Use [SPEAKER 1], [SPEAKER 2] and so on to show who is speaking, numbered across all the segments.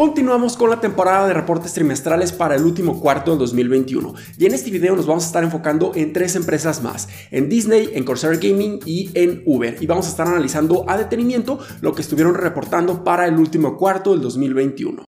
[SPEAKER 1] Continuamos con la temporada de reportes trimestrales para el último cuarto del 2021 y en este video nos vamos a estar enfocando en tres empresas más, en Disney, en Corsair Gaming y en Uber y vamos a estar analizando a detenimiento lo que estuvieron reportando para el último cuarto del 2021.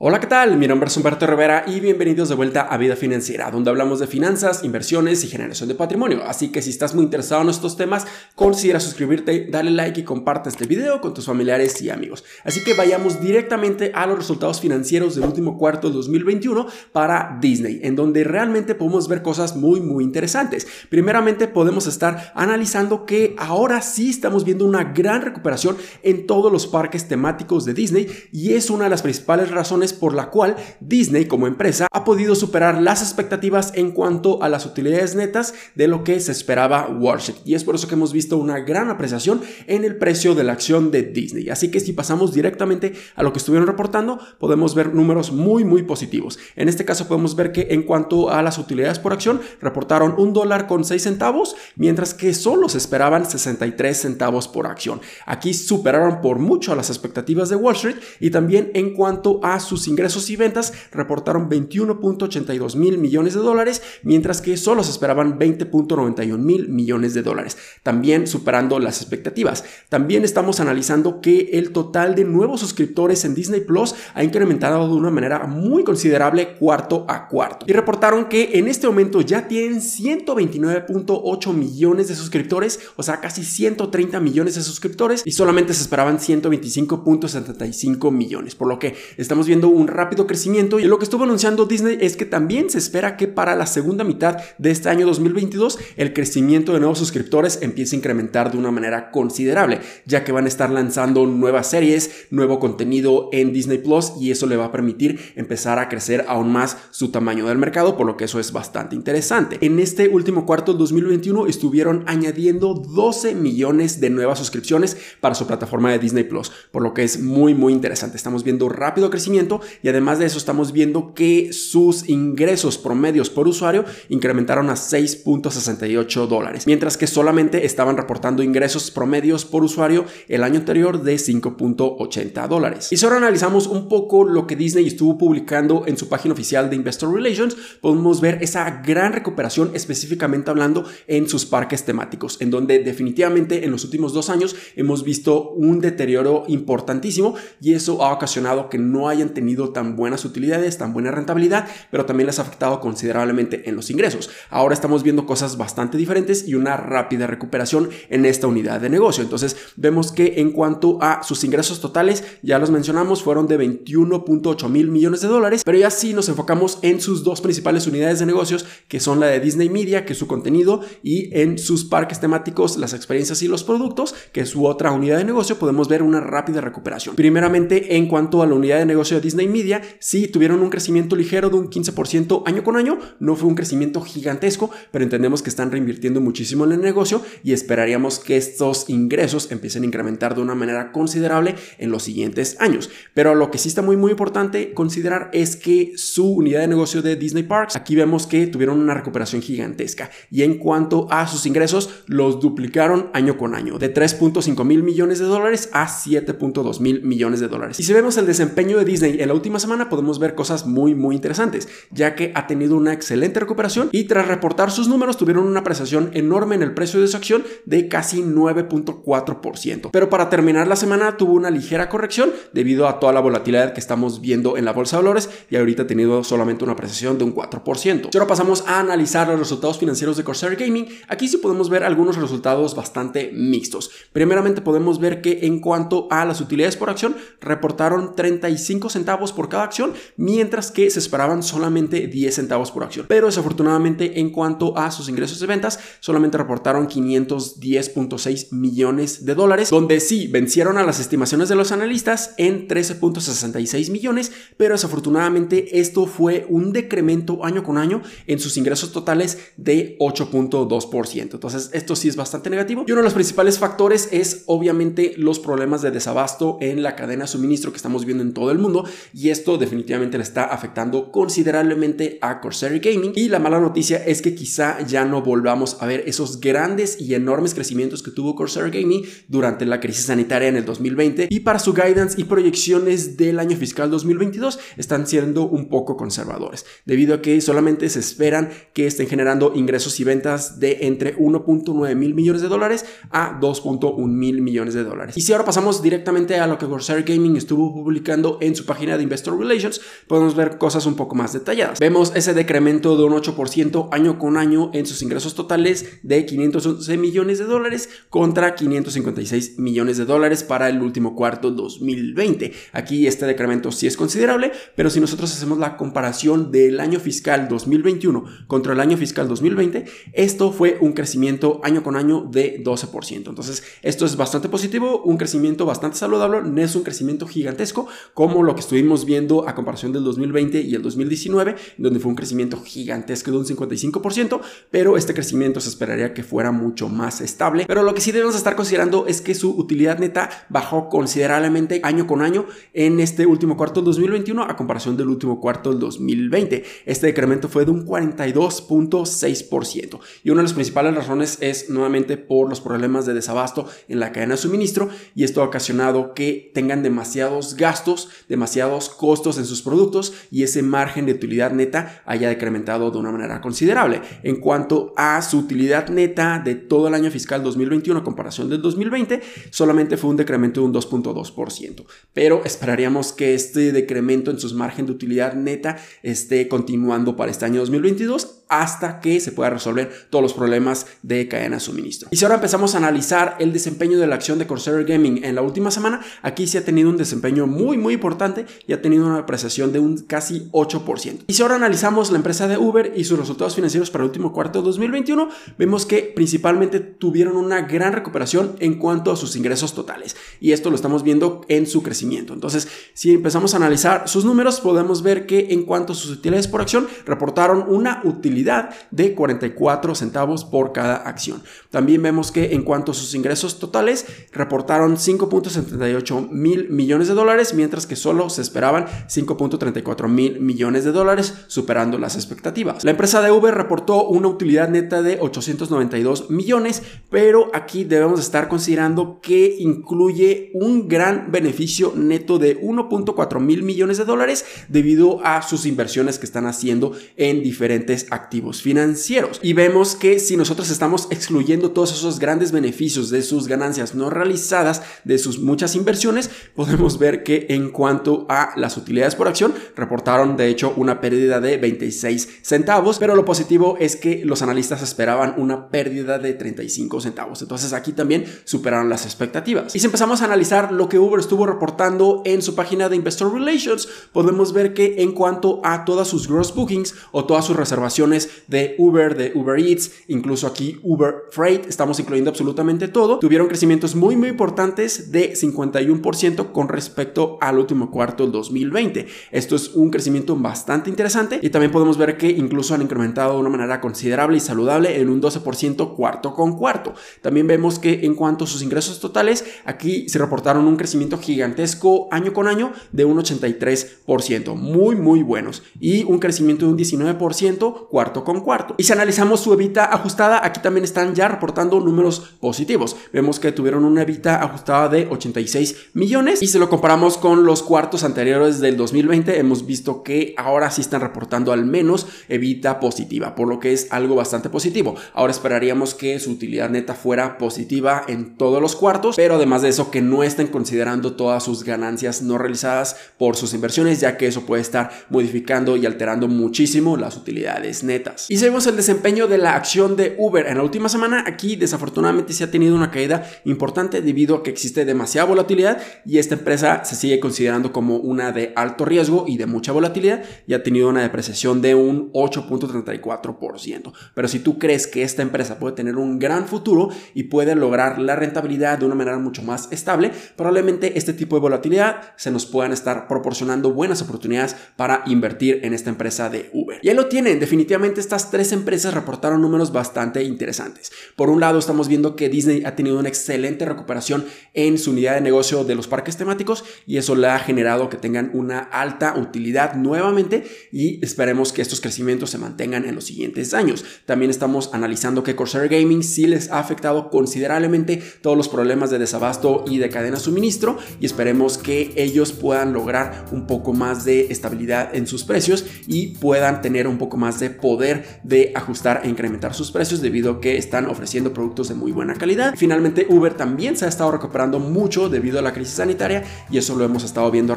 [SPEAKER 1] Hola, ¿qué tal? Mi nombre es Humberto Rivera y bienvenidos de vuelta a Vida Financiera, donde hablamos de finanzas, inversiones y generación de patrimonio. Así que si estás muy interesado en estos temas, considera suscribirte, dale like y comparte este video con tus familiares y amigos. Así que vayamos directamente a los resultados financieros del último cuarto de 2021 para Disney, en donde realmente podemos ver cosas muy, muy interesantes. Primeramente, podemos estar analizando que ahora sí estamos viendo una gran recuperación en todos los parques temáticos de Disney y es una de las principales razones por la cual Disney como empresa ha podido superar las expectativas en cuanto a las utilidades netas de lo que se esperaba Wall Street. Y es por eso que hemos visto una gran apreciación en el precio de la acción de Disney. Así que si pasamos directamente a lo que estuvieron reportando, podemos ver números muy muy positivos. En este caso podemos ver que en cuanto a las utilidades por acción, reportaron un dólar con 6 centavos, mientras que solo se esperaban 63 centavos por acción. Aquí superaron por mucho a las expectativas de Wall Street y también en cuanto a sus ingresos y ventas reportaron 21.82 mil millones de dólares, mientras que solo se esperaban 20.91 mil millones de dólares, también superando las expectativas. También estamos analizando que el total de nuevos suscriptores en Disney Plus ha incrementado de una manera muy considerable cuarto a cuarto. Y reportaron que en este momento ya tienen 129.8 millones de suscriptores, o sea, casi 130 millones de suscriptores, y solamente se esperaban 125.75 millones, por lo que estamos viendo un rápido crecimiento y lo que estuvo anunciando Disney es que también se espera que para la segunda mitad de este año 2022 el crecimiento de nuevos suscriptores empiece a incrementar de una manera considerable, ya que van a estar lanzando nuevas series, nuevo contenido en Disney Plus y eso le va a permitir empezar a crecer aún más su tamaño del mercado, por lo que eso es bastante interesante. En este último cuarto del 2021 estuvieron añadiendo 12 millones de nuevas suscripciones para su plataforma de Disney Plus, por lo que es muy muy interesante. Estamos viendo rápido crecimiento y además de eso estamos viendo que sus ingresos promedios por usuario incrementaron a 6.68 dólares, mientras que solamente estaban reportando ingresos promedios por usuario el año anterior de 5.80 dólares. Y si ahora analizamos un poco lo que Disney estuvo publicando en su página oficial de Investor Relations, podemos ver esa gran recuperación específicamente hablando en sus parques temáticos, en donde definitivamente en los últimos dos años hemos visto un deterioro importantísimo y eso ha ocasionado que no hayan tenido tan buenas utilidades, tan buena rentabilidad, pero también les ha afectado considerablemente en los ingresos. Ahora estamos viendo cosas bastante diferentes y una rápida recuperación en esta unidad de negocio. Entonces vemos que en cuanto a sus ingresos totales, ya los mencionamos, fueron de 21.8 mil millones de dólares, pero ya sí nos enfocamos en sus dos principales unidades de negocios, que son la de Disney Media, que es su contenido, y en sus parques temáticos, las experiencias y los productos, que es su otra unidad de negocio, podemos ver una rápida recuperación. Primeramente, en cuanto a la unidad de negocio de Disney Disney Media sí tuvieron un crecimiento ligero de un 15% año con año, no fue un crecimiento gigantesco, pero entendemos que están reinvirtiendo muchísimo en el negocio y esperaríamos que estos ingresos empiecen a incrementar de una manera considerable en los siguientes años. Pero lo que sí está muy muy importante considerar es que su unidad de negocio de Disney Parks, aquí vemos que tuvieron una recuperación gigantesca y en cuanto a sus ingresos los duplicaron año con año, de 3.5 mil millones de dólares a 7.2 mil millones de dólares. Y si vemos el desempeño de Disney en la última semana podemos ver cosas muy muy interesantes, ya que ha tenido una excelente recuperación y tras reportar sus números tuvieron una apreciación enorme en el precio de su acción de casi 9.4%. Pero para terminar la semana tuvo una ligera corrección debido a toda la volatilidad que estamos viendo en la bolsa de valores y ahorita ha tenido solamente una apreciación de un 4%. Si ahora pasamos a analizar los resultados financieros de Corsair Gaming, aquí sí podemos ver algunos resultados bastante mixtos. Primeramente podemos ver que en cuanto a las utilidades por acción reportaron 35 centavos por cada acción, mientras que se esperaban solamente 10 centavos por acción. Pero desafortunadamente en cuanto a sus ingresos de ventas, solamente reportaron 510.6 millones de dólares, donde sí vencieron a las estimaciones de los analistas en 13.66 millones, pero desafortunadamente esto fue un decremento año con año en sus ingresos totales de 8.2%. Entonces esto sí es bastante negativo. Y uno de los principales factores es obviamente los problemas de desabasto en la cadena de suministro que estamos viendo en todo el mundo, y esto definitivamente le está afectando considerablemente a Corsair Gaming y la mala noticia es que quizá ya no volvamos a ver esos grandes y enormes crecimientos que tuvo Corsair Gaming durante la crisis sanitaria en el 2020 y para su guidance y proyecciones del año fiscal 2022 están siendo un poco conservadores debido a que solamente se esperan que estén generando ingresos y ventas de entre 1.9 mil millones de dólares a 2.1 mil millones de dólares. Y si ahora pasamos directamente a lo que Corsair Gaming estuvo publicando en su página de Investor Relations, podemos ver cosas un poco más detalladas. Vemos ese decremento de un 8% año con año en sus ingresos totales de 511 millones de dólares contra 556 millones de dólares para el último cuarto 2020. Aquí este decremento sí es considerable, pero si nosotros hacemos la comparación del año fiscal 2021 contra el año fiscal 2020, esto fue un crecimiento año con año de 12%. Entonces, esto es bastante positivo, un crecimiento bastante saludable, no es un crecimiento gigantesco como lo que estuvimos viendo a comparación del 2020 y el 2019, donde fue un crecimiento gigantesco de un 55%, pero este crecimiento se esperaría que fuera mucho más estable. Pero lo que sí debemos estar considerando es que su utilidad neta bajó considerablemente año con año en este último cuarto del 2021 a comparación del último cuarto del 2020. Este decremento fue de un 42.6%. Y una de las principales razones es nuevamente por los problemas de desabasto en la cadena de suministro y esto ha ocasionado que tengan demasiados gastos, demasiados costos en sus productos y ese margen de utilidad neta haya decrementado de una manera considerable. En cuanto a su utilidad neta de todo el año fiscal 2021 a comparación del 2020, solamente fue un decremento de un 2.2%. Pero esperaríamos que este decremento en sus margen de utilidad neta esté continuando para este año 2022 hasta que se pueda resolver todos los problemas de cadena de suministro. Y si ahora empezamos a analizar el desempeño de la acción de Corsair Gaming en la última semana, aquí se ha tenido un desempeño muy muy importante y ha tenido una apreciación de un casi 8%. Y si ahora analizamos la empresa de Uber y sus resultados financieros para el último cuarto de 2021, vemos que principalmente tuvieron una gran recuperación en cuanto a sus ingresos totales. Y esto lo estamos viendo en su crecimiento. Entonces, si empezamos a analizar sus números, podemos ver que en cuanto a sus utilidades por acción, reportaron una utilidad de 44 centavos por cada acción. También vemos que en cuanto a sus ingresos totales, reportaron 5.78 mil millones de dólares, mientras que solo se esperaban 5.34 mil millones de dólares, superando las expectativas. La empresa de Uber reportó una utilidad neta de 892 millones, pero aquí debemos estar considerando que incluye un gran beneficio neto de 1.4 mil millones de dólares debido a sus inversiones que están haciendo en diferentes activos financieros. Y vemos que si nosotros estamos excluyendo todos esos grandes beneficios de sus ganancias no realizadas, de sus muchas inversiones, podemos ver que en cuanto a las utilidades por acción, reportaron de hecho una pérdida de 26 centavos, pero lo positivo es que los analistas esperaban una pérdida de 35 centavos. Entonces aquí también superaron las expectativas. Y si empezamos a analizar lo que Uber estuvo reportando en su página de Investor Relations, podemos ver que en cuanto a todas sus gross bookings o todas sus reservaciones de Uber, de Uber Eats, incluso aquí Uber Freight, estamos incluyendo absolutamente todo, tuvieron crecimientos muy muy importantes de 51% con respecto al último cuarto del 2020. Esto es un crecimiento bastante interesante y también podemos ver que incluso han incrementado de una manera considerable y saludable en un 12% cuarto con cuarto. También vemos que en cuanto a sus ingresos totales, aquí se reportaron un crecimiento gigantesco año con año de un 83%, muy muy buenos y un crecimiento de un 19% cuarto con cuarto. Y si analizamos su evita ajustada, aquí también están ya reportando números positivos. Vemos que tuvieron una evita ajustada de 86 millones y si lo comparamos con los cuartos anteriores del 2020, hemos visto que ahora sí están reportando al menos evita positiva, por lo que es algo bastante positivo. Ahora esperaríamos que su utilidad neta fuera positiva en todos los cuartos, pero además de eso que no estén considerando todas sus ganancias no realizadas por sus inversiones, ya que eso puede estar modificando y alterando muchísimo las utilidades netas. Y si vemos el desempeño de la acción de Uber en la última semana, aquí desafortunadamente se ha tenido una caída importante debido a que existe demasiada volatilidad y esta empresa se sigue considerando como una de alto riesgo y de mucha volatilidad y ha tenido una depreciación de un 8.34%. Pero si tú crees que esta empresa puede tener un gran futuro y puede lograr la rentabilidad de una manera mucho más estable, probablemente este tipo de volatilidad se nos puedan estar proporcionando buenas oportunidades para invertir en esta empresa de Uber. Y ahí lo tienen, definitivamente estas tres empresas reportaron números bastante interesantes. Por un lado estamos viendo que Disney ha tenido una excelente recuperación en su unidad de negocio de los parques temáticos y eso le ha generado que tengan una alta utilidad nuevamente y esperemos que estos crecimientos se mantengan en los siguientes años. También estamos analizando que Corsair Gaming sí les ha afectado considerablemente todos los problemas de desabasto y de cadena de suministro y esperemos que ellos puedan lograr un poco más de estabilidad en sus precios y puedan tener un poco más de poder de ajustar e incrementar sus precios debido a que están ofreciendo productos de muy buena calidad. Finalmente Uber también se ha estado recuperando mucho debido a la crisis sanitaria y eso lo hemos estado viendo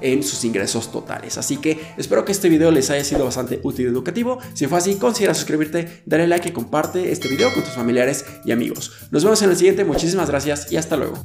[SPEAKER 1] en sus ingresos totales. Así que espero que este video les haya sido bastante útil y educativo. Si fue así, considera suscribirte, dale like y comparte este video con tus familiares y amigos. Nos vemos en el siguiente, muchísimas gracias y hasta luego.